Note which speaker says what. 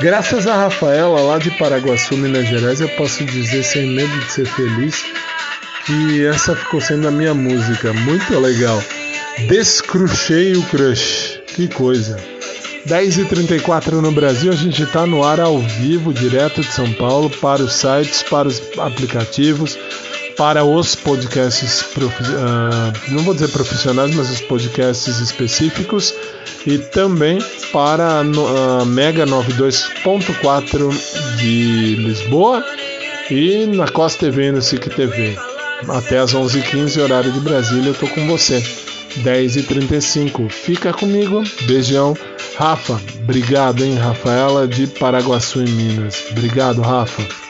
Speaker 1: Graças a Rafaela, lá de Paraguaçu, Minas Gerais, eu posso dizer sem medo de ser feliz que essa ficou sendo a minha música. Muito legal. Descruchei o crush. Que coisa. 10h34 no Brasil, a gente está no ar ao vivo, direto de São Paulo, para os sites, para os aplicativos, para os podcasts, uh, não vou dizer profissionais, mas os podcasts específicos e também para a Mega 92.4 de Lisboa e na Costa TV e no SIC TV. Até às 11h15, horário de Brasília, eu tô com você. 10h35. Fica comigo. Beijão. Rafa, obrigado, hein, Rafaela de Paraguaçu, em Minas. Obrigado, Rafa.